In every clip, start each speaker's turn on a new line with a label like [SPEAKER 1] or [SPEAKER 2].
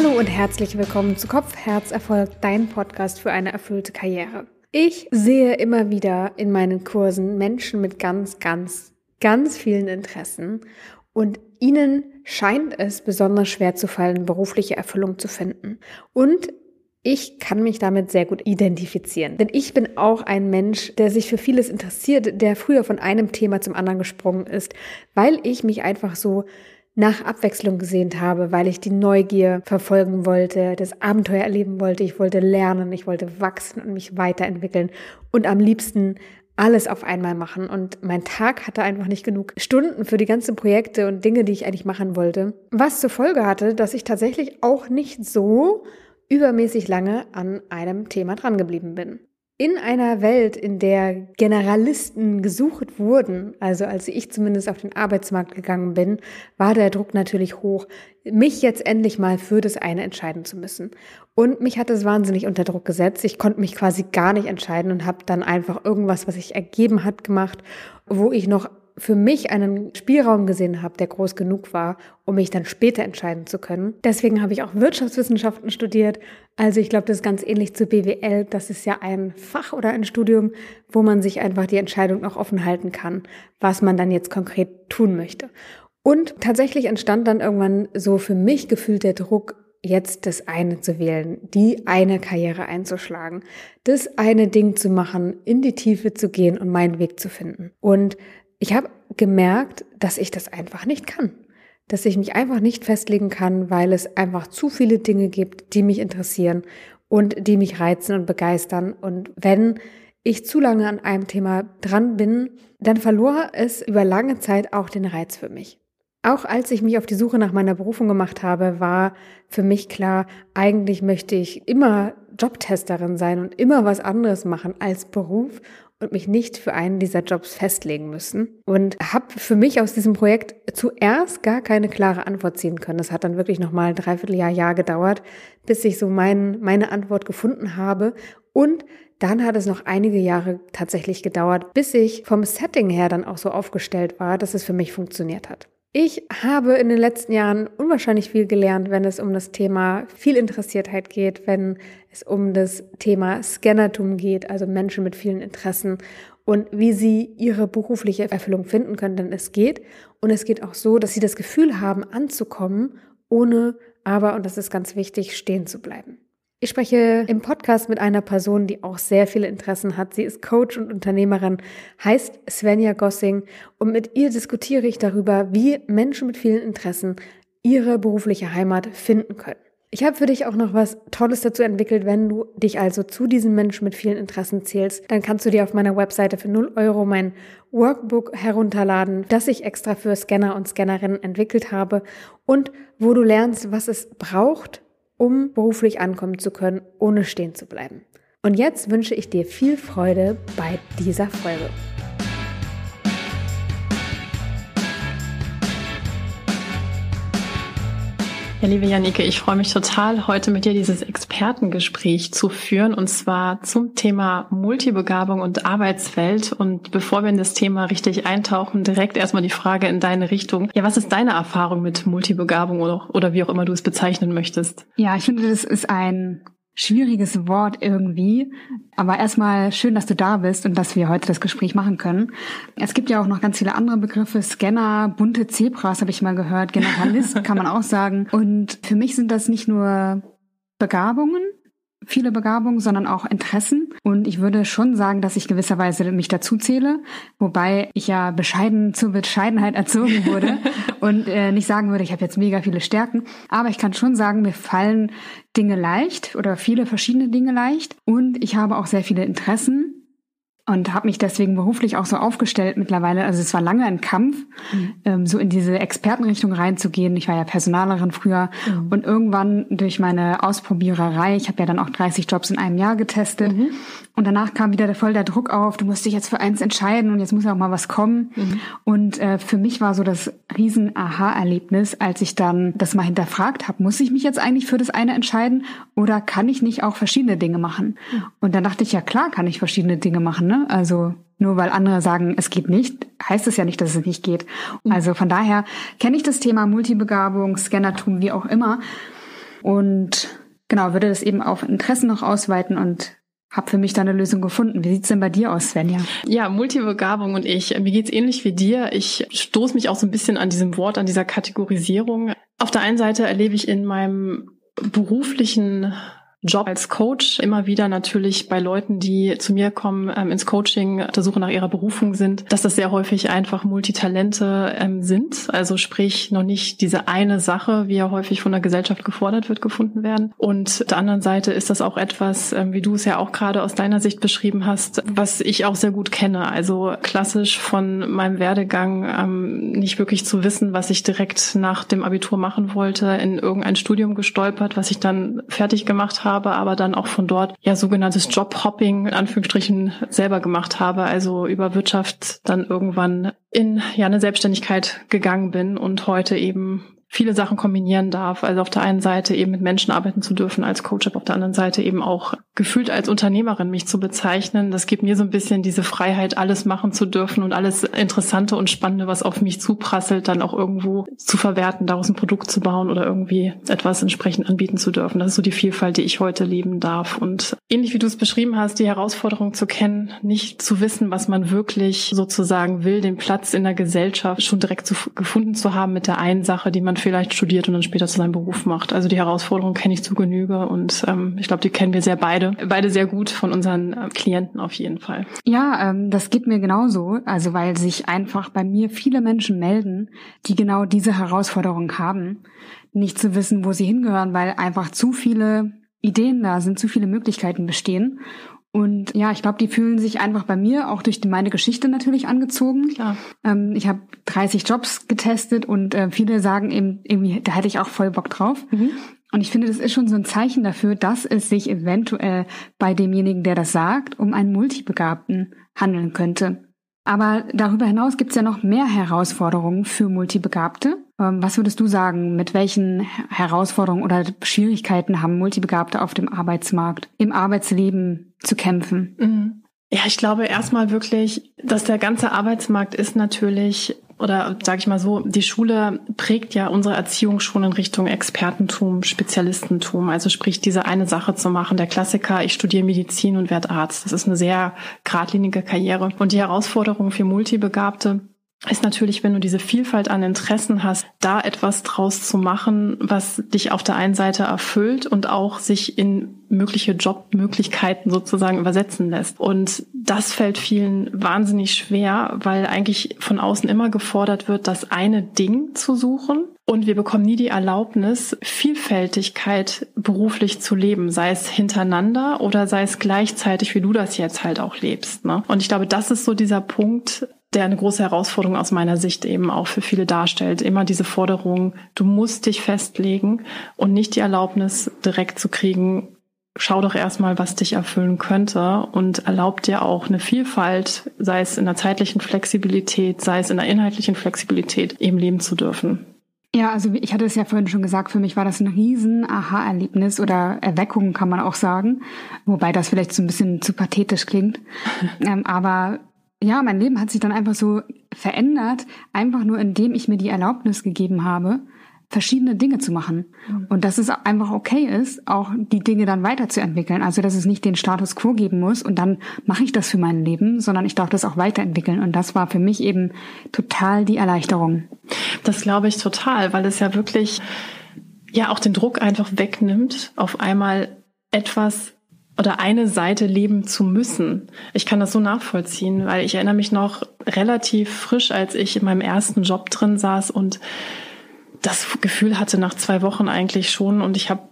[SPEAKER 1] Hallo und herzlich willkommen zu Kopf, Herz, Erfolg, dein Podcast für eine erfüllte Karriere. Ich sehe immer wieder in meinen Kursen Menschen mit ganz, ganz, ganz vielen Interessen und ihnen scheint es besonders schwer zu fallen, berufliche Erfüllung zu finden. Und ich kann mich damit sehr gut identifizieren. Denn ich bin auch ein Mensch, der sich für vieles interessiert, der früher von einem Thema zum anderen gesprungen ist, weil ich mich einfach so nach Abwechslung gesehnt habe, weil ich die Neugier verfolgen wollte, das Abenteuer erleben wollte, ich wollte lernen, ich wollte wachsen und mich weiterentwickeln und am liebsten alles auf einmal machen. Und mein Tag hatte einfach nicht genug Stunden für die ganzen Projekte und Dinge, die ich eigentlich machen wollte. Was zur Folge hatte, dass ich tatsächlich auch nicht so übermäßig lange an einem Thema drangeblieben bin. In einer Welt, in der Generalisten gesucht wurden, also als ich zumindest auf den Arbeitsmarkt gegangen bin, war der Druck natürlich hoch, mich jetzt endlich mal für das eine entscheiden zu müssen. Und mich hat es wahnsinnig unter Druck gesetzt. Ich konnte mich quasi gar nicht entscheiden und habe dann einfach irgendwas, was sich ergeben hat, gemacht, wo ich noch für mich einen Spielraum gesehen habe, der groß genug war, um mich dann später entscheiden zu können. Deswegen habe ich auch Wirtschaftswissenschaften studiert. Also ich glaube, das ist ganz ähnlich zu BWL. Das ist ja ein Fach oder ein Studium, wo man sich einfach die Entscheidung noch offen halten kann, was man dann jetzt konkret tun möchte. Und tatsächlich entstand dann irgendwann so für mich gefühlt der Druck, jetzt das eine zu wählen, die eine Karriere einzuschlagen, das eine Ding zu machen, in die Tiefe zu gehen und meinen Weg zu finden. Und ich habe gemerkt, dass ich das einfach nicht kann. Dass ich mich einfach nicht festlegen kann, weil es einfach zu viele Dinge gibt, die mich interessieren und die mich reizen und begeistern. Und wenn ich zu lange an einem Thema dran bin, dann verlor es über lange Zeit auch den Reiz für mich. Auch als ich mich auf die Suche nach meiner Berufung gemacht habe, war für mich klar, eigentlich möchte ich immer Jobtesterin sein und immer was anderes machen als Beruf und mich nicht für einen dieser Jobs festlegen müssen. Und habe für mich aus diesem Projekt zuerst gar keine klare Antwort ziehen können. Das hat dann wirklich nochmal ein Dreivierteljahr, Jahr gedauert, bis ich so mein, meine Antwort gefunden habe. Und dann hat es noch einige Jahre tatsächlich gedauert, bis ich vom Setting her dann auch so aufgestellt war, dass es für mich funktioniert hat. Ich habe in den letzten Jahren unwahrscheinlich viel gelernt, wenn es um das Thema viel Interessiertheit geht, wenn es um das Thema Scannertum geht, also Menschen mit vielen Interessen und wie sie ihre berufliche Erfüllung finden können, denn es geht. Und es geht auch so, dass sie das Gefühl haben, anzukommen, ohne aber, und das ist ganz wichtig, stehen zu bleiben. Ich spreche im Podcast mit einer Person, die auch sehr viele Interessen hat. Sie ist Coach und Unternehmerin, heißt Svenja Gossing und mit ihr diskutiere ich darüber, wie Menschen mit vielen Interessen ihre berufliche Heimat finden können. Ich habe für dich auch noch was Tolles dazu entwickelt. Wenn du dich also zu diesen Menschen mit vielen Interessen zählst, dann kannst du dir auf meiner Webseite für 0 Euro mein Workbook herunterladen, das ich extra für Scanner und Scannerinnen entwickelt habe und wo du lernst, was es braucht, um beruflich ankommen zu können, ohne stehen zu bleiben. Und jetzt wünsche ich dir viel Freude bei dieser Folge.
[SPEAKER 2] Ja, liebe Janike, ich freue mich total, heute mit dir dieses Expertengespräch zu führen und zwar zum Thema Multibegabung und Arbeitswelt. Und bevor wir in das Thema richtig eintauchen, direkt erstmal die Frage in deine Richtung. Ja, was ist deine Erfahrung mit Multibegabung oder, oder wie auch immer du es bezeichnen möchtest?
[SPEAKER 1] Ja, ich finde, das ist ein schwieriges Wort irgendwie. Aber erstmal schön, dass du da bist und dass wir heute das Gespräch machen können. Es gibt ja auch noch ganz viele andere Begriffe. Scanner, bunte Zebras habe ich mal gehört. Generalist kann man auch sagen. Und für mich sind das nicht nur Begabungen, viele Begabungen, sondern auch Interessen. Und ich würde schon sagen, dass ich gewisserweise mich dazu zähle, wobei ich ja bescheiden zur Bescheidenheit erzogen wurde und äh, nicht sagen würde, ich habe jetzt mega viele Stärken. Aber ich kann schon sagen, mir fallen Dinge leicht oder viele verschiedene Dinge leicht. Und ich habe auch sehr viele Interessen und habe mich deswegen beruflich auch so aufgestellt mittlerweile. Also es war lange ein Kampf, mhm. ähm, so in diese Expertenrichtung reinzugehen. Ich war ja Personalerin früher mhm. und irgendwann durch meine Ausprobiererei, ich habe ja dann auch 30 Jobs in einem Jahr getestet mhm. Und danach kam wieder voll der Druck auf, du musst dich jetzt für eins entscheiden und jetzt muss ja auch mal was kommen. Mhm. Und äh, für mich war so das riesen Aha-Erlebnis, als ich dann das mal hinterfragt habe, muss ich mich jetzt eigentlich für das eine entscheiden oder kann ich nicht auch verschiedene Dinge machen? Mhm. Und dann dachte ich, ja klar kann ich verschiedene Dinge machen. Ne? Also nur weil andere sagen, es geht nicht, heißt es ja nicht, dass es nicht geht. Mhm. Also von daher kenne ich das Thema Multibegabung, Scannertum, wie auch immer.
[SPEAKER 3] und genau, würde das eben auf Interessen noch ausweiten und habe für mich da eine Lösung gefunden. Wie sieht's denn bei dir aus, Svenja?
[SPEAKER 2] Ja, Multibegabung und ich. Mir geht's ähnlich wie dir. Ich stoße mich auch so ein bisschen an diesem Wort, an dieser Kategorisierung. Auf der einen Seite erlebe ich in meinem beruflichen Job als Coach immer wieder natürlich bei Leuten, die zu mir kommen ähm, ins Coaching, der Suche nach ihrer Berufung sind, dass das sehr häufig einfach Multitalente ähm, sind. Also sprich noch nicht diese eine Sache, wie ja häufig von der Gesellschaft gefordert wird, gefunden werden. Und auf der anderen Seite ist das auch etwas, ähm, wie du es ja auch gerade aus deiner Sicht beschrieben hast, was ich auch sehr gut kenne. Also klassisch von meinem Werdegang ähm, nicht wirklich zu wissen, was ich direkt nach dem Abitur machen wollte, in irgendein Studium gestolpert, was ich dann fertig gemacht habe habe, aber dann auch von dort ja sogenanntes Jobhopping in Anführungsstrichen selber gemacht habe, also über Wirtschaft dann irgendwann in ja eine Selbstständigkeit gegangen bin und heute eben viele Sachen kombinieren darf. Also auf der einen Seite eben mit Menschen arbeiten zu dürfen als Coach, aber auf der anderen Seite eben auch gefühlt als Unternehmerin mich zu bezeichnen. Das gibt mir so ein bisschen diese Freiheit, alles machen zu dürfen und alles Interessante und Spannende, was auf mich zuprasselt, dann auch irgendwo zu verwerten, daraus ein Produkt zu bauen oder irgendwie etwas entsprechend anbieten zu dürfen. Das ist so die Vielfalt, die ich heute leben darf. Und ähnlich wie du es beschrieben hast, die Herausforderung zu kennen, nicht zu wissen, was man wirklich sozusagen will, den Platz in der Gesellschaft schon direkt zu, gefunden zu haben mit der einen Sache, die man vielleicht studiert und dann später zu seinem Beruf macht. Also die Herausforderung kenne ich zu Genüge und ähm, ich glaube, die kennen wir sehr beide, beide sehr gut von unseren äh, Klienten auf jeden Fall.
[SPEAKER 3] Ja, ähm, das geht mir genauso. Also weil sich einfach bei mir viele Menschen melden, die genau diese Herausforderung haben, nicht zu wissen, wo sie hingehören, weil einfach zu viele Ideen da sind, zu viele Möglichkeiten bestehen und ja, ich glaube, die fühlen sich einfach bei mir auch durch meine Geschichte natürlich angezogen. Klar. Ähm, ich habe 30 Jobs getestet und äh, viele sagen eben, irgendwie, da hätte ich auch voll Bock drauf. Mhm. Und ich finde, das ist schon so ein Zeichen dafür, dass es sich eventuell bei demjenigen, der das sagt, um einen Multibegabten handeln könnte. Aber darüber hinaus gibt es ja noch mehr Herausforderungen für Multibegabte. Ähm, was würdest du sagen, mit welchen Herausforderungen oder Schwierigkeiten haben Multibegabte auf dem Arbeitsmarkt, im Arbeitsleben zu kämpfen?
[SPEAKER 2] Mhm. Ja, ich glaube erstmal wirklich, dass der ganze Arbeitsmarkt ist natürlich oder sage ich mal so, die Schule prägt ja unsere Erziehung schon in Richtung Expertentum, Spezialistentum. Also sprich, diese eine Sache zu machen. Der Klassiker, ich studiere Medizin und werde Arzt. Das ist eine sehr geradlinige Karriere. Und die Herausforderung für Multibegabte ist natürlich, wenn du diese Vielfalt an Interessen hast, da etwas draus zu machen, was dich auf der einen Seite erfüllt und auch sich in mögliche Jobmöglichkeiten sozusagen übersetzen lässt. Und das fällt vielen wahnsinnig schwer, weil eigentlich von außen immer gefordert wird, das eine Ding zu suchen. Und wir bekommen nie die Erlaubnis, Vielfältigkeit beruflich zu leben, sei es hintereinander oder sei es gleichzeitig, wie du das jetzt halt auch lebst. Ne? Und ich glaube, das ist so dieser Punkt, der eine große Herausforderung aus meiner Sicht eben auch für viele darstellt. Immer diese Forderung, du musst dich festlegen und nicht die Erlaubnis direkt zu kriegen, schau doch erstmal, was dich erfüllen könnte und erlaubt dir auch eine Vielfalt, sei es in der zeitlichen Flexibilität, sei es in der inhaltlichen Flexibilität, eben leben zu dürfen.
[SPEAKER 3] Ja, also ich hatte es ja vorhin schon gesagt, für mich war das ein riesen Aha-Erlebnis oder Erweckung, kann man auch sagen. Wobei das vielleicht so ein bisschen zu pathetisch klingt. ähm, aber ja, mein Leben hat sich dann einfach so verändert, einfach nur indem ich mir die Erlaubnis gegeben habe, verschiedene Dinge zu machen. Mhm. Und dass es einfach okay ist, auch die Dinge dann weiterzuentwickeln. Also, dass es nicht den Status quo geben muss und dann mache ich das für mein Leben, sondern ich darf das auch weiterentwickeln. Und das war für mich eben total die Erleichterung.
[SPEAKER 2] Das glaube ich total, weil es ja wirklich ja auch den Druck einfach wegnimmt, auf einmal etwas oder eine Seite leben zu müssen. Ich kann das so nachvollziehen, weil ich erinnere mich noch relativ frisch, als ich in meinem ersten Job drin saß und das Gefühl hatte nach zwei Wochen eigentlich schon und ich habe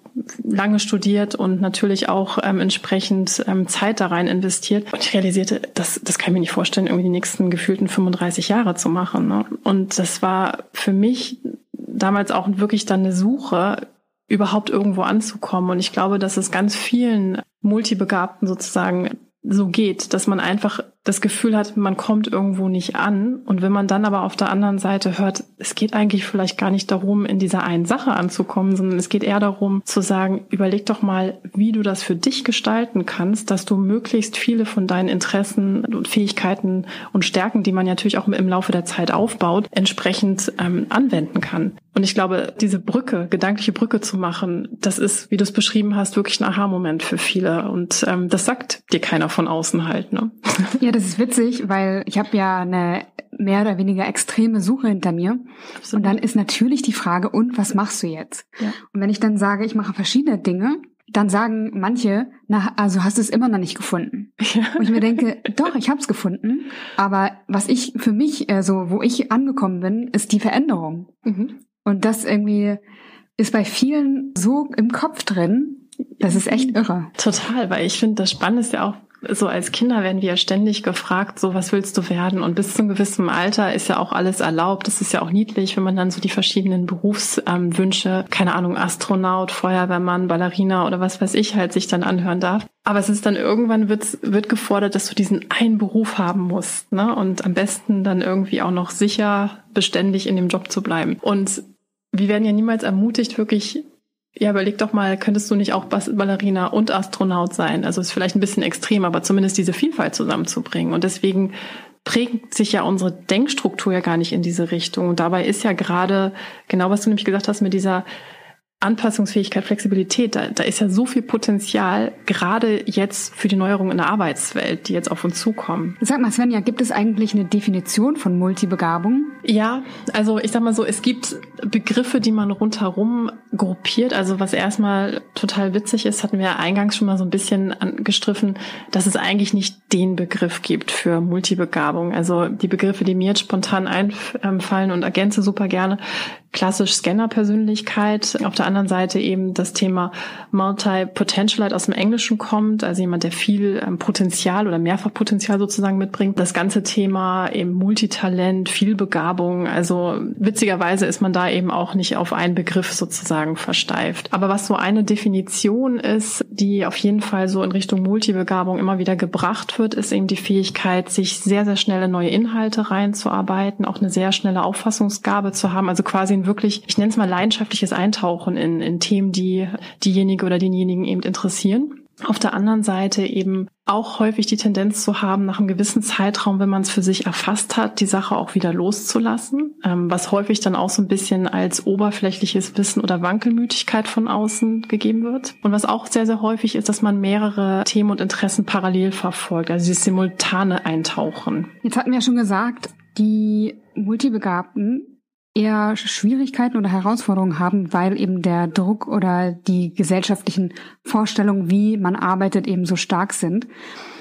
[SPEAKER 2] lange studiert und natürlich auch ähm, entsprechend ähm, Zeit da rein investiert. Und ich realisierte, das, das kann ich mir nicht vorstellen, irgendwie die nächsten gefühlten 35 Jahre zu machen. Ne? Und das war für mich damals auch wirklich dann eine Suche, überhaupt irgendwo anzukommen. Und ich glaube, dass es ganz vielen Multibegabten sozusagen so geht, dass man einfach das Gefühl hat, man kommt irgendwo nicht an. Und wenn man dann aber auf der anderen Seite hört, es geht eigentlich vielleicht gar nicht darum, in dieser einen Sache anzukommen, sondern es geht eher darum zu sagen, überleg doch mal, wie du das für dich gestalten kannst, dass du möglichst viele von deinen Interessen und Fähigkeiten und Stärken, die man natürlich auch im Laufe der Zeit aufbaut, entsprechend ähm, anwenden kann. Und ich glaube, diese Brücke, gedankliche Brücke zu machen, das ist, wie du es beschrieben hast, wirklich ein Aha-Moment für viele. Und ähm, das sagt dir keiner von außen halt. Ne?
[SPEAKER 3] Ja, das ist witzig, weil ich habe ja eine mehr oder weniger extreme Suche hinter mir. Absolut. Und dann ist natürlich die Frage, und was machst du jetzt? Ja. Und wenn ich dann sage, ich mache verschiedene Dinge, dann sagen manche, na, also hast du es immer noch nicht gefunden. Ja. Und ich mir denke, doch, ich habe es gefunden. Aber was ich für mich, so wo ich angekommen bin, ist die Veränderung. Mhm. Und das irgendwie ist bei vielen so im Kopf drin. Das ist echt irre.
[SPEAKER 2] Total, weil ich finde, das Spannende ist ja auch, so als Kinder werden wir ja ständig gefragt, so was willst du werden? Und bis zu einem gewissen Alter ist ja auch alles erlaubt. Das ist ja auch niedlich, wenn man dann so die verschiedenen Berufswünsche, keine Ahnung, Astronaut, Feuerwehrmann, Ballerina oder was weiß ich halt sich dann anhören darf. Aber es ist dann irgendwann wird, wird gefordert, dass du diesen einen Beruf haben musst, ne? Und am besten dann irgendwie auch noch sicher beständig in dem Job zu bleiben. Und wir werden ja niemals ermutigt, wirklich ja, überleg doch mal, könntest du nicht auch Ballerina und Astronaut sein? Also ist vielleicht ein bisschen extrem, aber zumindest diese Vielfalt zusammenzubringen. Und deswegen prägt sich ja unsere Denkstruktur ja gar nicht in diese Richtung. Und dabei ist ja gerade genau, was du nämlich gesagt hast mit dieser Anpassungsfähigkeit, Flexibilität, da, da ist ja so viel Potenzial, gerade jetzt für die Neuerungen in der Arbeitswelt, die jetzt auf uns zukommen.
[SPEAKER 3] Sag mal, Svenja, gibt es eigentlich eine Definition von Multibegabung?
[SPEAKER 2] Ja, also ich sag mal so, es gibt Begriffe, die man rundherum gruppiert. Also was erstmal total witzig ist, hatten wir eingangs schon mal so ein bisschen angestriffen, dass es eigentlich nicht den Begriff gibt für Multibegabung. Also die Begriffe, die mir jetzt spontan einfallen und ergänze super gerne, klassisch Scanner-Persönlichkeit. Auf der anderen Seite eben das Thema Multi-Potentialite aus dem Englischen kommt, also jemand, der viel ähm, Potenzial oder Mehrfachpotenzial sozusagen mitbringt. Das ganze Thema eben Multitalent, Vielbegabung. Also witzigerweise ist man da eben auch nicht auf einen Begriff sozusagen versteift. Aber was so eine Definition ist, die auf jeden Fall so in Richtung Multibegabung immer wieder gebracht wird, ist eben die Fähigkeit, sich sehr, sehr schnell in neue Inhalte reinzuarbeiten, auch eine sehr schnelle Auffassungsgabe zu haben, also quasi ein wirklich, ich nenne es mal leidenschaftliches Eintauchen in, in Themen, die diejenige oder denjenigen eben interessieren. Auf der anderen Seite eben auch häufig die Tendenz zu haben, nach einem gewissen Zeitraum, wenn man es für sich erfasst hat, die Sache auch wieder loszulassen, ähm, was häufig dann auch so ein bisschen als oberflächliches Wissen oder Wankelmütigkeit von außen gegeben wird. Und was auch sehr, sehr häufig ist, dass man mehrere Themen und Interessen parallel verfolgt, also dieses simultane Eintauchen.
[SPEAKER 3] Jetzt hatten wir ja schon gesagt, die Multibegabten eher Schwierigkeiten oder Herausforderungen haben, weil eben der Druck oder die gesellschaftlichen Vorstellungen, wie man arbeitet, eben so stark sind.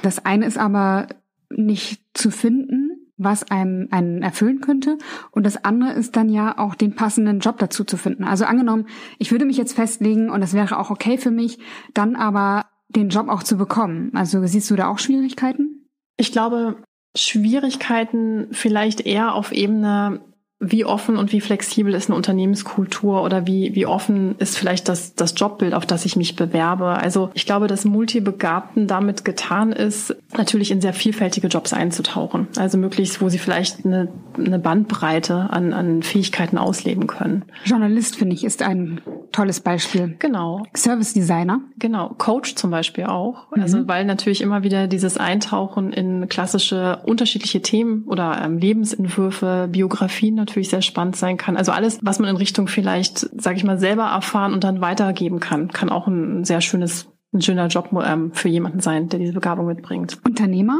[SPEAKER 3] Das eine ist aber nicht zu finden, was einem einen erfüllen könnte. Und das andere ist dann ja auch den passenden Job dazu zu finden. Also angenommen, ich würde mich jetzt festlegen und das wäre auch okay für mich, dann aber den Job auch zu bekommen. Also siehst du da auch Schwierigkeiten?
[SPEAKER 2] Ich glaube, Schwierigkeiten vielleicht eher auf Ebene wie offen und wie flexibel ist eine Unternehmenskultur oder wie, wie offen ist vielleicht das, das Jobbild, auf das ich mich bewerbe. Also ich glaube, dass Multibegabten damit getan ist, natürlich in sehr vielfältige Jobs einzutauchen. Also möglichst, wo sie vielleicht eine, eine Bandbreite an, an Fähigkeiten ausleben können.
[SPEAKER 3] Journalist, finde ich, ist ein tolles Beispiel.
[SPEAKER 2] Genau.
[SPEAKER 3] Service Designer.
[SPEAKER 2] Genau. Coach zum Beispiel auch. Mhm. Also weil natürlich immer wieder dieses Eintauchen in klassische unterschiedliche Themen oder ähm, Lebensentwürfe, Biografien natürlich sehr spannend sein kann. Also alles, was man in Richtung vielleicht, sage ich mal, selber erfahren und dann weitergeben kann, kann auch ein sehr schönes, ein schöner Job ähm, für jemanden sein, der diese Begabung mitbringt.
[SPEAKER 3] Unternehmer?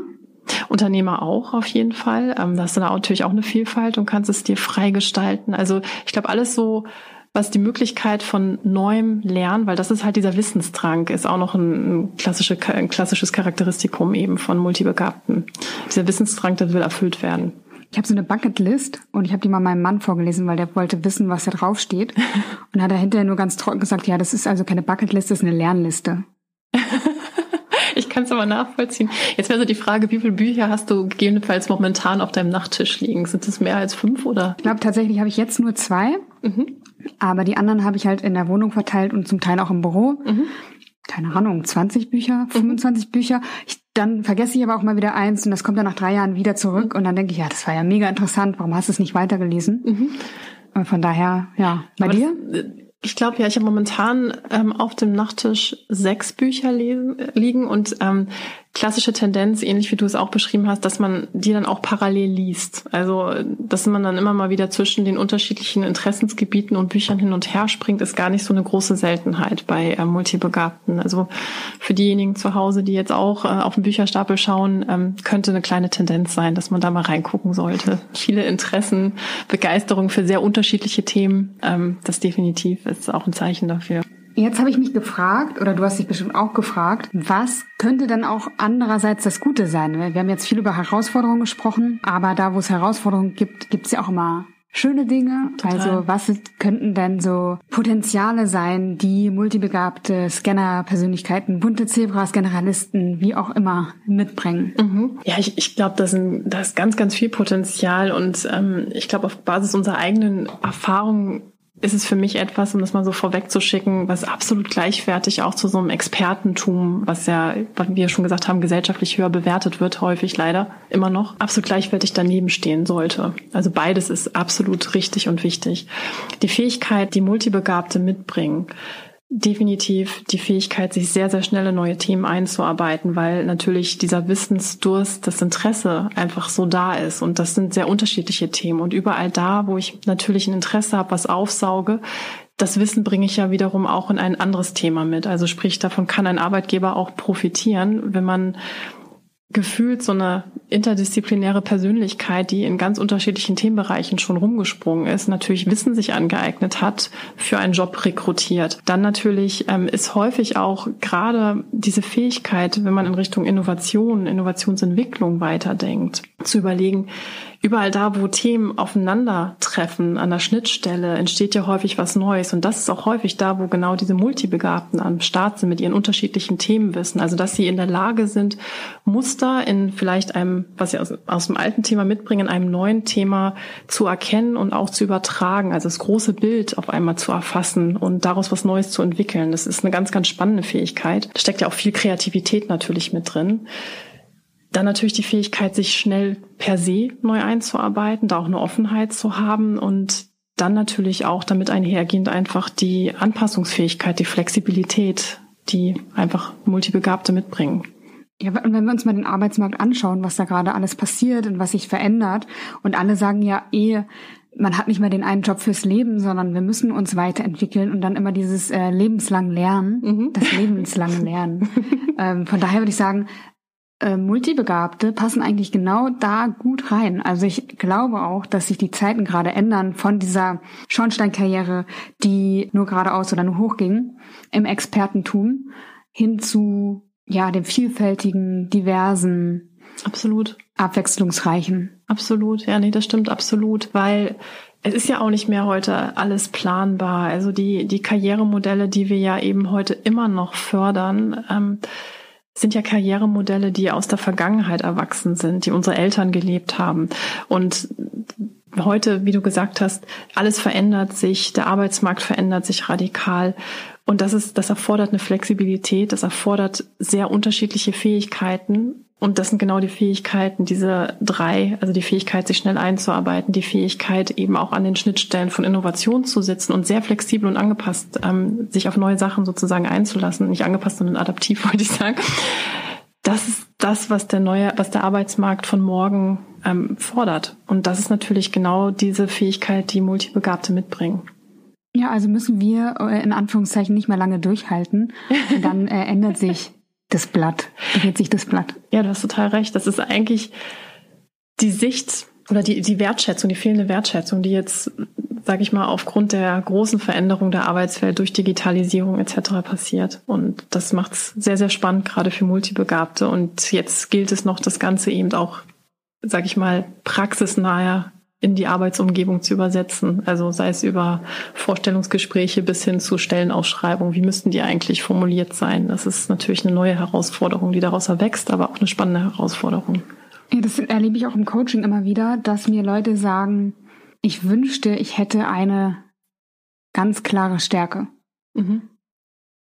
[SPEAKER 2] Unternehmer auch auf jeden Fall. Ähm, da hast du da natürlich auch eine Vielfalt und kannst es dir freigestalten. Also ich glaube, alles so, was die Möglichkeit von neuem Lernen, weil das ist halt dieser Wissensdrang, ist auch noch ein, ein, klassische, ein klassisches Charakteristikum eben von Multibegabten. Dieser Wissensdrang, der will erfüllt werden.
[SPEAKER 3] Ich habe so eine Bucketlist und ich habe die mal meinem Mann vorgelesen, weil der wollte wissen, was da drauf steht. Und hat er hinterher nur ganz trocken gesagt, ja, das ist also keine Bucketlist, das ist eine Lernliste.
[SPEAKER 2] ich kann es aber nachvollziehen. Jetzt wäre so die Frage, wie viele Bücher hast du gegebenenfalls momentan auf deinem Nachttisch liegen? Sind es mehr als fünf oder?
[SPEAKER 3] Ich glaube tatsächlich habe ich jetzt nur zwei. Mhm. Aber die anderen habe ich halt in der Wohnung verteilt und zum Teil auch im Büro. Mhm keine Ahnung, 20 Bücher, 25 mhm. Bücher. Ich dann vergesse ich aber auch mal wieder eins und das kommt dann nach drei Jahren wieder zurück und dann denke ich, ja, das war ja mega interessant, warum hast du es nicht weitergelesen? Mhm. Von daher, ja, bei aber dir? Das, äh,
[SPEAKER 2] ich glaube ja, ich habe momentan ähm, auf dem Nachttisch sechs Bücher lesen, äh, liegen und ähm, klassische Tendenz, ähnlich wie du es auch beschrieben hast, dass man die dann auch parallel liest. Also, dass man dann immer mal wieder zwischen den unterschiedlichen Interessensgebieten und Büchern hin und her springt, ist gar nicht so eine große Seltenheit bei äh, Multibegabten. Also für diejenigen zu Hause, die jetzt auch äh, auf den Bücherstapel schauen, ähm, könnte eine kleine Tendenz sein, dass man da mal reingucken sollte. Viele Interessen, Begeisterung für sehr unterschiedliche Themen, ähm, das definitiv ist auch ein Zeichen dafür.
[SPEAKER 3] Jetzt habe ich mich gefragt, oder du hast dich bestimmt auch gefragt, was könnte dann auch andererseits das Gute sein? Wir haben jetzt viel über Herausforderungen gesprochen, aber da, wo es Herausforderungen gibt, gibt es ja auch immer schöne Dinge. Total. Also was könnten denn so Potenziale sein, die multibegabte Scanner-Persönlichkeiten, bunte Zebras, Generalisten, wie auch immer mitbringen?
[SPEAKER 2] Mhm. Ja, ich, ich glaube, da, ist ganz, ganz viel Potenzial und ähm, ich glaube, auf Basis unserer eigenen Erfahrungen ist es für mich etwas, um das mal so vorwegzuschicken, was absolut gleichwertig auch zu so einem Expertentum, was ja, wie wir schon gesagt haben, gesellschaftlich höher bewertet wird, häufig leider immer noch, absolut gleichwertig daneben stehen sollte. Also beides ist absolut richtig und wichtig. Die Fähigkeit, die Multibegabte mitbringen, definitiv die Fähigkeit, sich sehr, sehr schnell in neue Themen einzuarbeiten, weil natürlich dieser Wissensdurst, das Interesse einfach so da ist. Und das sind sehr unterschiedliche Themen. Und überall da, wo ich natürlich ein Interesse habe, was aufsauge, das Wissen bringe ich ja wiederum auch in ein anderes Thema mit. Also sprich, davon kann ein Arbeitgeber auch profitieren, wenn man gefühlt so eine interdisziplinäre Persönlichkeit, die in ganz unterschiedlichen Themenbereichen schon rumgesprungen ist, natürlich Wissen sich angeeignet hat, für einen Job rekrutiert. Dann natürlich ähm, ist häufig auch gerade diese Fähigkeit, wenn man in Richtung Innovation, Innovationsentwicklung weiterdenkt, zu überlegen, überall da, wo Themen aufeinandertreffen, an der Schnittstelle, entsteht ja häufig was Neues. Und das ist auch häufig da, wo genau diese Multibegabten am Start sind mit ihren unterschiedlichen Themenwissen. Also, dass sie in der Lage sind, Muster in vielleicht einem, was sie aus, aus dem alten Thema mitbringen, in einem neuen Thema zu erkennen und auch zu übertragen. Also das große Bild auf einmal zu erfassen und daraus was Neues zu entwickeln. Das ist eine ganz, ganz spannende Fähigkeit. Da steckt ja auch viel Kreativität natürlich mit drin. Dann natürlich die Fähigkeit, sich schnell per se neu einzuarbeiten, da auch eine Offenheit zu haben und dann natürlich auch damit einhergehend einfach die Anpassungsfähigkeit, die Flexibilität, die einfach Multibegabte mitbringen.
[SPEAKER 3] Ja, und wenn wir uns mal den Arbeitsmarkt anschauen, was da gerade alles passiert und was sich verändert, und alle sagen ja eh, man hat nicht mehr den einen Job fürs Leben, sondern wir müssen uns weiterentwickeln und dann immer dieses äh, lebenslang Lernen, mhm. das lebenslange Lernen. ähm, von daher würde ich sagen, äh, Multibegabte passen eigentlich genau da gut rein. Also ich glaube auch, dass sich die Zeiten gerade ändern von dieser Schornsteinkarriere, die nur geradeaus oder nur hoch ging, im Expertentum hin zu ja dem vielfältigen, diversen,
[SPEAKER 2] absolut
[SPEAKER 3] abwechslungsreichen.
[SPEAKER 2] Absolut, ja, nee, das stimmt absolut, weil es ist ja auch nicht mehr heute alles planbar. Also die die Karrieremodelle, die wir ja eben heute immer noch fördern. Ähm, sind ja Karrieremodelle, die aus der Vergangenheit erwachsen sind, die unsere Eltern gelebt haben. Und heute, wie du gesagt hast, alles verändert sich, der Arbeitsmarkt verändert sich radikal. Und das ist, das erfordert eine Flexibilität, das erfordert sehr unterschiedliche Fähigkeiten. Und das sind genau die Fähigkeiten, diese drei, also die Fähigkeit, sich schnell einzuarbeiten, die Fähigkeit, eben auch an den Schnittstellen von Innovation zu sitzen und sehr flexibel und angepasst, ähm, sich auf neue Sachen sozusagen einzulassen. Nicht angepasst, sondern adaptiv, wollte ich sagen. Das ist das, was der neue, was der Arbeitsmarkt von morgen ähm, fordert. Und das ist natürlich genau diese Fähigkeit, die Multibegabte mitbringen.
[SPEAKER 3] Ja, also müssen wir äh, in Anführungszeichen nicht mehr lange durchhalten. Dann äh, ändert sich das Blatt, dreht sich das Blatt.
[SPEAKER 2] Ja, du hast total recht. Das ist eigentlich die Sicht oder die, die Wertschätzung, die fehlende Wertschätzung, die jetzt, sage ich mal, aufgrund der großen Veränderung der Arbeitswelt durch Digitalisierung etc. passiert. Und das macht es sehr, sehr spannend, gerade für Multibegabte. Und jetzt gilt es noch, das Ganze eben auch, sage ich mal, praxisnaher in die Arbeitsumgebung zu übersetzen. Also sei es über Vorstellungsgespräche bis hin zu Stellenausschreibungen. Wie müssten die eigentlich formuliert sein? Das ist natürlich eine neue Herausforderung, die daraus erwächst, aber auch eine spannende Herausforderung.
[SPEAKER 3] Ja, das erlebe ich auch im Coaching immer wieder, dass mir Leute sagen, ich wünschte, ich hätte eine ganz klare Stärke. Mhm.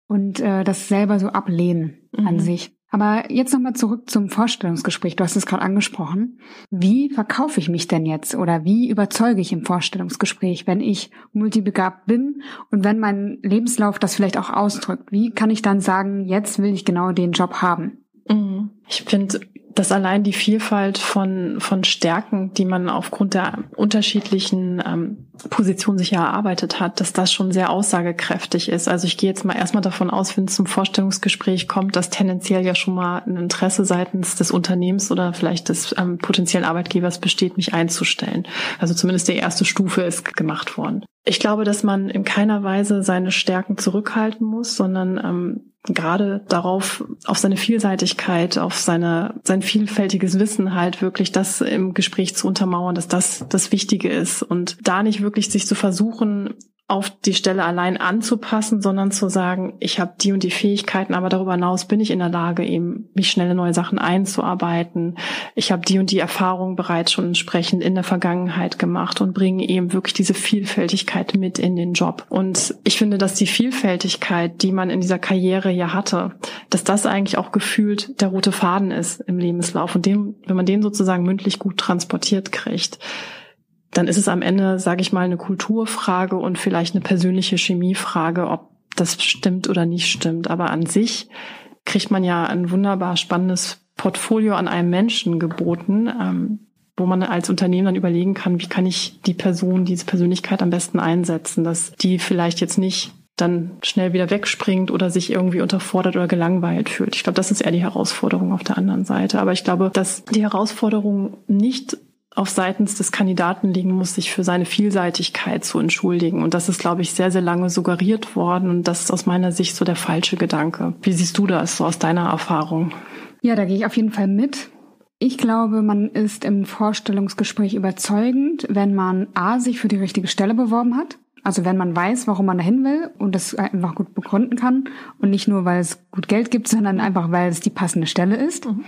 [SPEAKER 3] Und äh, das selber so ablehnen mhm. an sich. Aber jetzt nochmal zurück zum Vorstellungsgespräch. Du hast es gerade angesprochen. Wie verkaufe ich mich denn jetzt oder wie überzeuge ich im Vorstellungsgespräch, wenn ich multibegabt bin und wenn mein Lebenslauf das vielleicht auch ausdrückt? Wie kann ich dann sagen, jetzt will ich genau den Job haben?
[SPEAKER 2] Mhm. Ich finde, dass allein die Vielfalt von, von Stärken, die man aufgrund der unterschiedlichen ähm, Positionen sich erarbeitet hat, dass das schon sehr aussagekräftig ist. Also ich gehe jetzt mal erstmal davon aus, wenn es zum Vorstellungsgespräch kommt, dass tendenziell ja schon mal ein Interesse seitens des Unternehmens oder vielleicht des ähm, potenziellen Arbeitgebers besteht, mich einzustellen. Also zumindest die erste Stufe ist gemacht worden. Ich glaube, dass man in keiner Weise seine Stärken zurückhalten muss, sondern ähm, gerade darauf, auf seine Vielseitigkeit, auf seine, sein vielfältiges Wissen halt wirklich das im Gespräch zu untermauern, dass das das Wichtige ist. Und da nicht wirklich sich zu versuchen, auf die Stelle allein anzupassen, sondern zu sagen, ich habe die und die Fähigkeiten, aber darüber hinaus bin ich in der Lage, eben mich schnell in neue Sachen einzuarbeiten. Ich habe die und die Erfahrung bereits schon entsprechend in der Vergangenheit gemacht und bringe eben wirklich diese Vielfältigkeit mit in den Job. Und ich finde, dass die Vielfältigkeit, die man in dieser Karriere ja hatte, dass das eigentlich auch gefühlt der rote Faden ist im Lebenslauf und den, wenn man den sozusagen mündlich gut transportiert kriegt, dann ist es am Ende, sage ich mal, eine Kulturfrage und vielleicht eine persönliche Chemiefrage, ob das stimmt oder nicht stimmt. Aber an sich kriegt man ja ein wunderbar spannendes Portfolio an einem Menschen geboten, ähm, wo man als Unternehmen dann überlegen kann, wie kann ich die Person, diese Persönlichkeit am besten einsetzen, dass die vielleicht jetzt nicht dann schnell wieder wegspringt oder sich irgendwie unterfordert oder gelangweilt fühlt. Ich glaube, das ist eher die Herausforderung auf der anderen Seite. Aber ich glaube, dass die Herausforderung nicht auf seitens des Kandidaten liegen muss, sich für seine Vielseitigkeit zu entschuldigen. Und das ist, glaube ich, sehr, sehr lange suggeriert worden. Und das ist aus meiner Sicht so der falsche Gedanke. Wie siehst du das so aus deiner Erfahrung?
[SPEAKER 3] Ja, da gehe ich auf jeden Fall mit. Ich glaube, man ist im Vorstellungsgespräch überzeugend, wenn man A, sich für die richtige Stelle beworben hat. Also wenn man weiß, warum man dahin will und das einfach gut begründen kann und nicht nur, weil es gut Geld gibt, sondern einfach, weil es die passende Stelle ist. Mhm.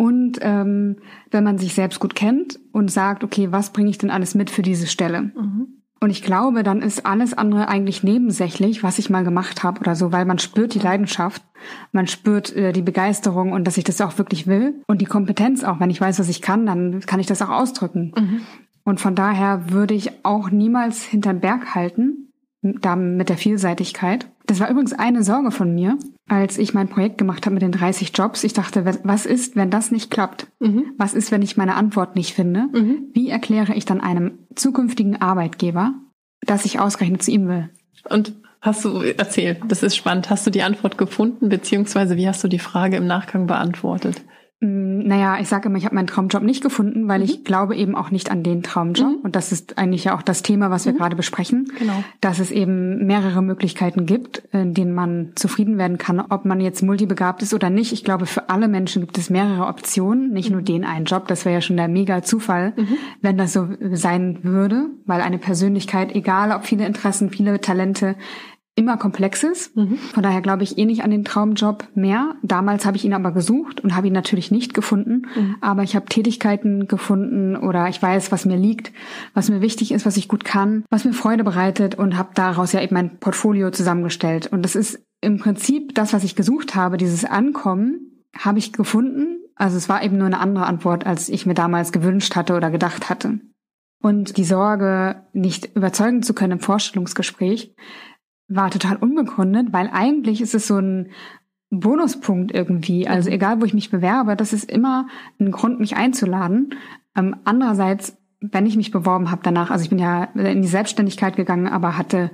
[SPEAKER 3] Und ähm, wenn man sich selbst gut kennt und sagt, okay, was bringe ich denn alles mit für diese Stelle? Mhm. Und ich glaube, dann ist alles andere eigentlich nebensächlich, was ich mal gemacht habe oder so, weil man spürt die Leidenschaft, man spürt äh, die Begeisterung und dass ich das auch wirklich will und die Kompetenz auch. Wenn ich weiß, was ich kann, dann kann ich das auch ausdrücken. Mhm. Und von daher würde ich auch niemals hinterm Berg halten, da mit der Vielseitigkeit. Das war übrigens eine Sorge von mir, als ich mein Projekt gemacht habe mit den 30 Jobs. Ich dachte, was ist, wenn das nicht klappt? Mhm. Was ist, wenn ich meine Antwort nicht finde? Mhm. Wie erkläre ich dann einem zukünftigen Arbeitgeber, dass ich ausgerechnet zu ihm will?
[SPEAKER 2] Und hast du erzählt, das ist spannend, hast du die Antwort gefunden, beziehungsweise wie hast du die Frage im Nachgang beantwortet?
[SPEAKER 3] Mm, naja, ich sage immer, ich habe meinen Traumjob nicht gefunden, weil mhm. ich glaube eben auch nicht an den Traumjob. Mhm. Und das ist eigentlich ja auch das Thema, was wir mhm. gerade besprechen. Genau. Dass es eben mehrere Möglichkeiten gibt, in denen man zufrieden werden kann, ob man jetzt multibegabt ist oder nicht. Ich glaube, für alle Menschen gibt es mehrere Optionen, nicht nur mhm. den einen Job. Das wäre ja schon der mega Zufall, mhm. wenn das so sein würde, weil eine Persönlichkeit, egal ob viele Interessen, viele Talente, immer komplexes. Mhm. Von daher glaube ich eh nicht an den Traumjob mehr. Damals habe ich ihn aber gesucht und habe ihn natürlich nicht gefunden. Mhm. Aber ich habe Tätigkeiten gefunden oder ich weiß, was mir liegt, was mir wichtig ist, was ich gut kann, was mir Freude bereitet und habe daraus ja eben mein Portfolio zusammengestellt. Und das ist im Prinzip das, was ich gesucht habe, dieses Ankommen, habe ich gefunden. Also es war eben nur eine andere Antwort, als ich mir damals gewünscht hatte oder gedacht hatte. Und die Sorge, nicht überzeugen zu können im Vorstellungsgespräch, war total unbegründet, weil eigentlich ist es so ein Bonuspunkt irgendwie. Also mhm. egal, wo ich mich bewerbe, das ist immer ein Grund, mich einzuladen. Ähm, andererseits, wenn ich mich beworben habe danach, also ich bin ja in die Selbstständigkeit gegangen, aber hatte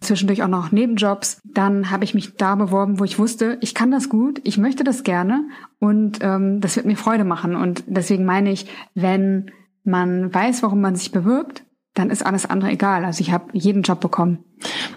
[SPEAKER 3] zwischendurch auch noch Nebenjobs, dann habe ich mich da beworben, wo ich wusste, ich kann das gut, ich möchte das gerne und ähm, das wird mir Freude machen. Und deswegen meine ich, wenn man weiß, warum man sich bewirbt, dann ist alles andere egal. Also ich habe jeden Job bekommen.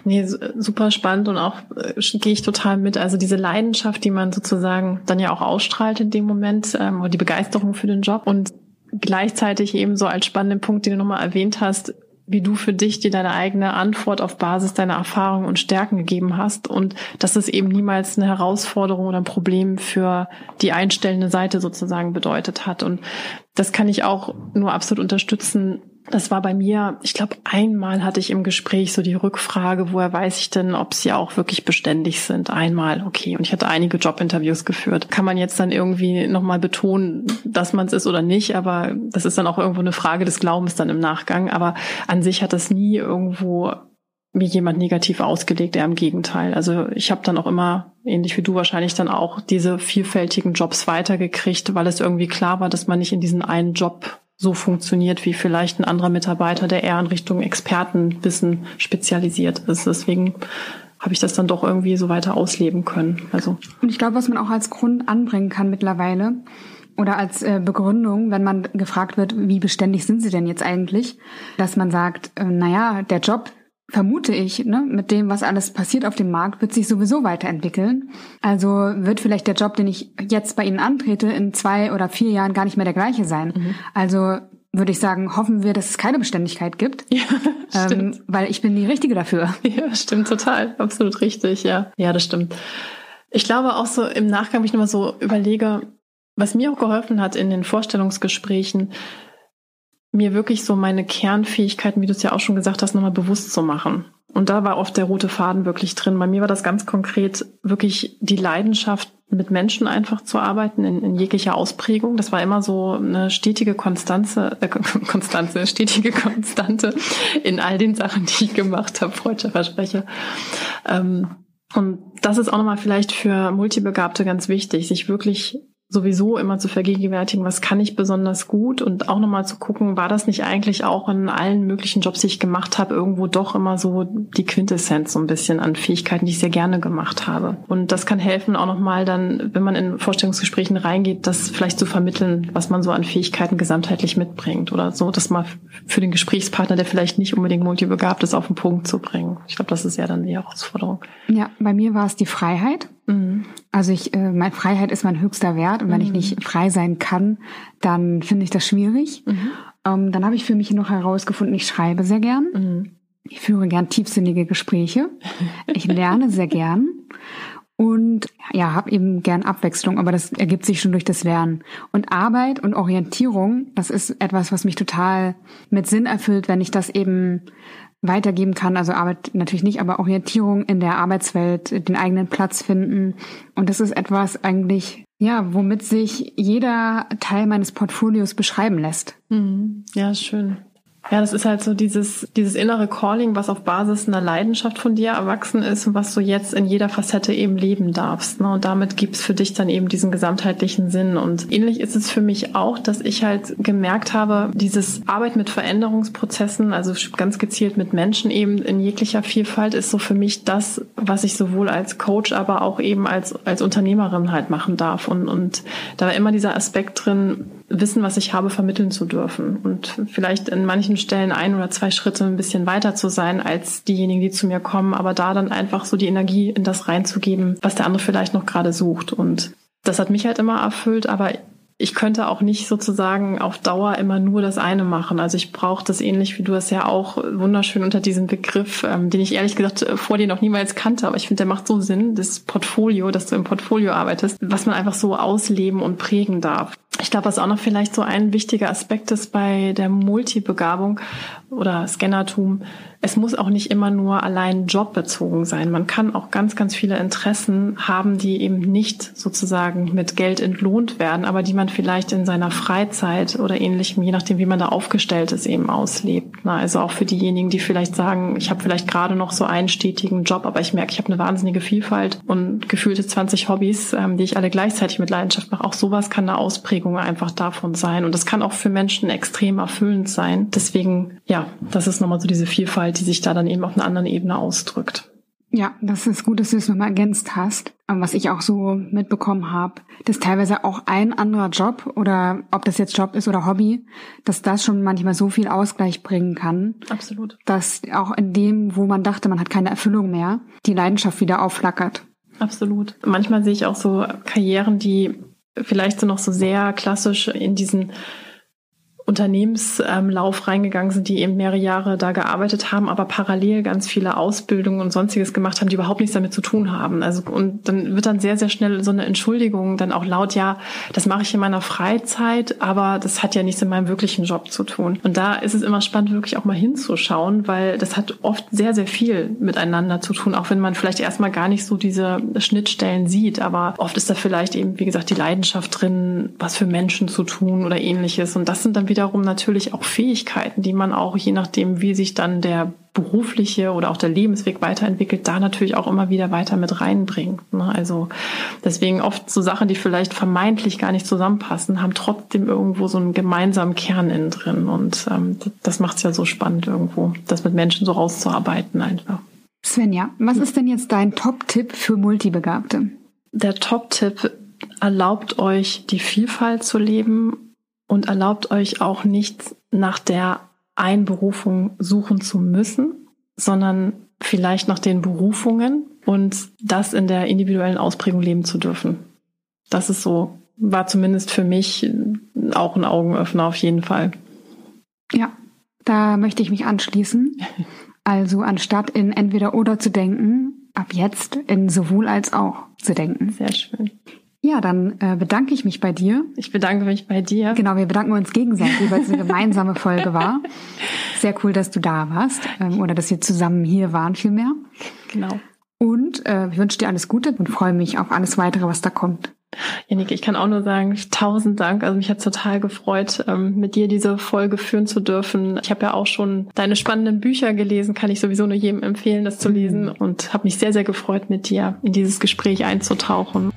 [SPEAKER 2] Nee, super spannend und auch äh, gehe ich total mit. Also diese Leidenschaft, die man sozusagen dann ja auch ausstrahlt in dem Moment, ähm, oder die Begeisterung für den Job und gleichzeitig eben so als spannenden Punkt, den du nochmal erwähnt hast, wie du für dich dir deine eigene Antwort auf Basis deiner Erfahrungen und Stärken gegeben hast und dass es eben niemals eine Herausforderung oder ein Problem für die einstellende Seite sozusagen bedeutet hat. Und das kann ich auch nur absolut unterstützen, Das war bei mir, ich glaube, einmal hatte ich im Gespräch so die Rückfrage, woher weiß ich denn, ob sie auch wirklich beständig sind? Einmal, okay. Und ich hatte einige Jobinterviews geführt. Kann man jetzt dann irgendwie nochmal betonen, dass man es ist oder nicht, aber das ist dann auch irgendwo eine Frage des Glaubens dann im Nachgang. Aber an sich hat das nie irgendwo mir jemand negativ ausgelegt, eher im Gegenteil. Also ich habe dann auch immer, ähnlich wie du wahrscheinlich, dann auch diese vielfältigen Jobs weitergekriegt, weil es irgendwie klar war, dass man nicht in diesen einen Job so funktioniert wie vielleicht ein anderer Mitarbeiter, der eher in Richtung Expertenwissen spezialisiert ist. Deswegen habe ich das dann doch irgendwie so weiter ausleben können. Also
[SPEAKER 3] und ich glaube, was man auch als Grund anbringen kann mittlerweile oder als äh, Begründung, wenn man gefragt wird, wie beständig sind Sie denn jetzt eigentlich, dass man sagt, äh, naja, der Job, vermute ich, ne, mit dem, was alles passiert auf dem Markt, wird sich sowieso weiterentwickeln. Also wird vielleicht der Job, den ich jetzt bei Ihnen antrete, in zwei oder vier Jahren gar nicht mehr der gleiche sein. Mhm. Also würde ich sagen, hoffen wir, dass es keine Beständigkeit gibt. Ja, ähm, weil ich bin die Richtige dafür.
[SPEAKER 2] Ja, stimmt total. Absolut richtig, ja. Ja, das stimmt. Ich glaube auch so im Nachgang, wenn ich nochmal so überlege, was mir auch geholfen hat in den Vorstellungsgesprächen, mir wirklich so meine Kernfähigkeiten, wie du es ja auch schon gesagt hast, nochmal bewusst zu machen. Und da war oft der rote Faden wirklich drin. Bei mir war das ganz konkret wirklich die Leidenschaft, mit Menschen einfach zu arbeiten in, in jeglicher Ausprägung. Das war immer so eine stetige Konstanze, äh, Konstanze, stetige Konstante in all den Sachen, die ich gemacht habe, freudscher Versprecher. Ähm, und das ist auch nochmal vielleicht für Multibegabte ganz wichtig, sich wirklich sowieso immer zu vergegenwärtigen, was kann ich besonders gut und auch nochmal zu gucken, war das nicht eigentlich auch in allen möglichen Jobs, die ich gemacht habe, irgendwo doch immer so die Quintessenz so ein bisschen an Fähigkeiten, die ich sehr gerne gemacht habe. Und das kann helfen, auch nochmal dann, wenn man in Vorstellungsgesprächen reingeht, das vielleicht zu vermitteln, was man so an Fähigkeiten gesamtheitlich mitbringt oder so, das mal für den Gesprächspartner, der vielleicht nicht unbedingt multibegabt ist, auf den Punkt zu bringen. Ich glaube, das ist ja dann die Herausforderung.
[SPEAKER 3] Ja, bei mir war es die Freiheit. Mhm. Also ich, äh, meine Freiheit ist mein höchster Wert und wenn mhm. ich nicht frei sein kann, dann finde ich das schwierig. Mhm. Ähm, dann habe ich für mich noch herausgefunden, ich schreibe sehr gern. Mhm. Ich führe gern tiefsinnige Gespräche. Ich lerne sehr gern und ja, habe eben gern Abwechslung, aber das ergibt sich schon durch das Lernen. Und Arbeit und Orientierung, das ist etwas, was mich total mit Sinn erfüllt, wenn ich das eben weitergeben kann. Also Arbeit natürlich nicht, aber Orientierung in der Arbeitswelt, den eigenen Platz finden. Und das ist etwas eigentlich, ja, womit sich jeder Teil meines Portfolios beschreiben lässt.
[SPEAKER 2] Mhm. Ja, schön. Ja, das ist halt so dieses, dieses innere Calling, was auf Basis einer Leidenschaft von dir erwachsen ist und was du jetzt in jeder Facette eben leben darfst. Ne? Und damit gibt's für dich dann eben diesen gesamtheitlichen Sinn. Und ähnlich ist es für mich auch, dass ich halt gemerkt habe, dieses Arbeit mit Veränderungsprozessen, also ganz gezielt mit Menschen eben in jeglicher Vielfalt, ist so für mich das, was ich sowohl als Coach, aber auch eben als, als Unternehmerin halt machen darf. Und, und da war immer dieser Aspekt drin, Wissen, was ich habe, vermitteln zu dürfen und vielleicht in manchen Stellen ein oder zwei Schritte ein bisschen weiter zu sein als diejenigen, die zu mir kommen, aber da dann einfach so die Energie in das reinzugeben, was der andere vielleicht noch gerade sucht. Und das hat mich halt immer erfüllt, aber ich könnte auch nicht sozusagen auf Dauer immer nur das eine machen. Also ich brauche das ähnlich wie du es ja auch wunderschön unter diesem Begriff, ähm, den ich ehrlich gesagt vor dir noch niemals kannte, aber ich finde, der macht so Sinn, das Portfolio, dass du im Portfolio arbeitest, was man einfach so ausleben und prägen darf. Ich glaube, was auch noch vielleicht so ein wichtiger Aspekt ist bei der Multibegabung oder Scannertum, es muss auch nicht immer nur allein jobbezogen sein. Man kann auch ganz, ganz viele Interessen haben, die eben nicht sozusagen mit Geld entlohnt werden, aber die man vielleicht in seiner Freizeit oder ähnlichem, je nachdem, wie man da aufgestellt ist, eben auslebt. Also auch für diejenigen, die vielleicht sagen, ich habe vielleicht gerade noch so einen stetigen Job, aber ich merke, ich habe eine wahnsinnige Vielfalt und gefühlte 20 Hobbys, ähm, die ich alle gleichzeitig mit Leidenschaft mache. Auch sowas kann eine Ausprägung einfach davon sein. Und das kann auch für Menschen extrem erfüllend sein. Deswegen, ja, das ist nochmal so diese Vielfalt Vielfalt, die sich da dann eben auf einer anderen Ebene ausdrückt.
[SPEAKER 3] Ja, das ist gut, dass du es nochmal ergänzt hast. Was ich auch so mitbekommen habe, dass teilweise auch ein anderer Job oder ob das jetzt Job ist oder Hobby, dass das schon manchmal so viel Ausgleich bringen kann.
[SPEAKER 2] Absolut.
[SPEAKER 3] Dass auch in dem, wo man dachte, man hat keine Erfüllung mehr, die Leidenschaft wieder aufflackert.
[SPEAKER 2] Absolut. Manchmal sehe ich auch so Karrieren, die vielleicht so noch so sehr klassisch in diesen Unternehmenslauf reingegangen sind, die eben mehrere Jahre da gearbeitet haben, aber parallel ganz viele Ausbildungen und sonstiges gemacht haben, die überhaupt nichts damit zu tun haben. Also und dann wird dann sehr, sehr schnell so eine Entschuldigung dann auch laut, ja, das mache ich in meiner Freizeit, aber das hat ja nichts in meinem wirklichen Job zu tun. Und da ist es immer spannend, wirklich auch mal hinzuschauen, weil das hat oft sehr, sehr viel miteinander zu tun, auch wenn man vielleicht erstmal gar nicht so diese Schnittstellen sieht. Aber oft ist da vielleicht eben, wie gesagt, die Leidenschaft drin, was für Menschen zu tun oder ähnliches. Und das sind dann wieder wiederum natürlich auch Fähigkeiten, die man auch je nachdem, wie sich dann der berufliche oder auch der Lebensweg weiterentwickelt, da natürlich auch immer wieder weiter mit reinbringt. Ne? Also deswegen oft so Sachen, die vielleicht vermeintlich gar nicht zusammenpassen, haben trotzdem irgendwo so einen gemeinsamen Kern innen drin. Und ähm, das macht es ja so spannend irgendwo, das mit Menschen so rauszuarbeiten einfach.
[SPEAKER 3] Svenja, was ist denn jetzt dein Top-Tipp für Multibegabte?
[SPEAKER 2] Der Top-Tipp erlaubt euch, die Vielfalt zu leben und erlaubt euch auch nicht nach der Einberufung suchen zu müssen, sondern vielleicht nach den Berufungen und das in der individuellen Ausprägung leben zu dürfen. Das ist so, war zumindest für mich auch ein Augenöffner auf jeden Fall.
[SPEAKER 3] Ja, da möchte ich mich anschließen. Also anstatt in entweder oder zu denken, ab jetzt in sowohl als auch zu denken.
[SPEAKER 2] Sehr schön.
[SPEAKER 3] Ja, dann äh, bedanke ich mich bei dir.
[SPEAKER 2] Ich bedanke mich bei dir.
[SPEAKER 3] Genau, wir bedanken uns gegenseitig, weil es eine gemeinsame Folge war. Sehr cool, dass du da warst ähm, oder dass wir zusammen hier waren vielmehr.
[SPEAKER 2] Genau.
[SPEAKER 3] Und äh, ich wünsche dir alles Gute und freue mich auf alles weitere, was da kommt.
[SPEAKER 2] Janik, ich kann auch nur sagen, tausend Dank. Also mich hat total gefreut, ähm, mit dir diese Folge führen zu dürfen. Ich habe ja auch schon deine spannenden Bücher gelesen, kann ich sowieso nur jedem empfehlen, das zu lesen mhm. und habe mich sehr, sehr gefreut, mit dir in dieses Gespräch einzutauchen.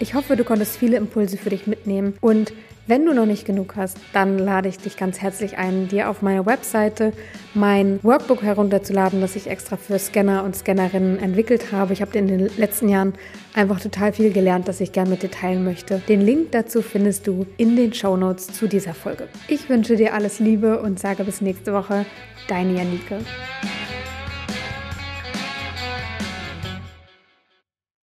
[SPEAKER 1] Ich hoffe, du konntest viele Impulse für dich mitnehmen und wenn du noch nicht genug hast, dann lade ich dich ganz herzlich ein, dir auf meiner Webseite mein Workbook herunterzuladen, das ich extra für Scanner und Scannerinnen entwickelt habe. Ich habe in den letzten Jahren einfach total viel gelernt, das ich gerne mit dir teilen möchte. Den Link dazu findest du in den Show Notes zu dieser Folge. Ich wünsche dir alles Liebe und sage bis nächste Woche. Deine Janike.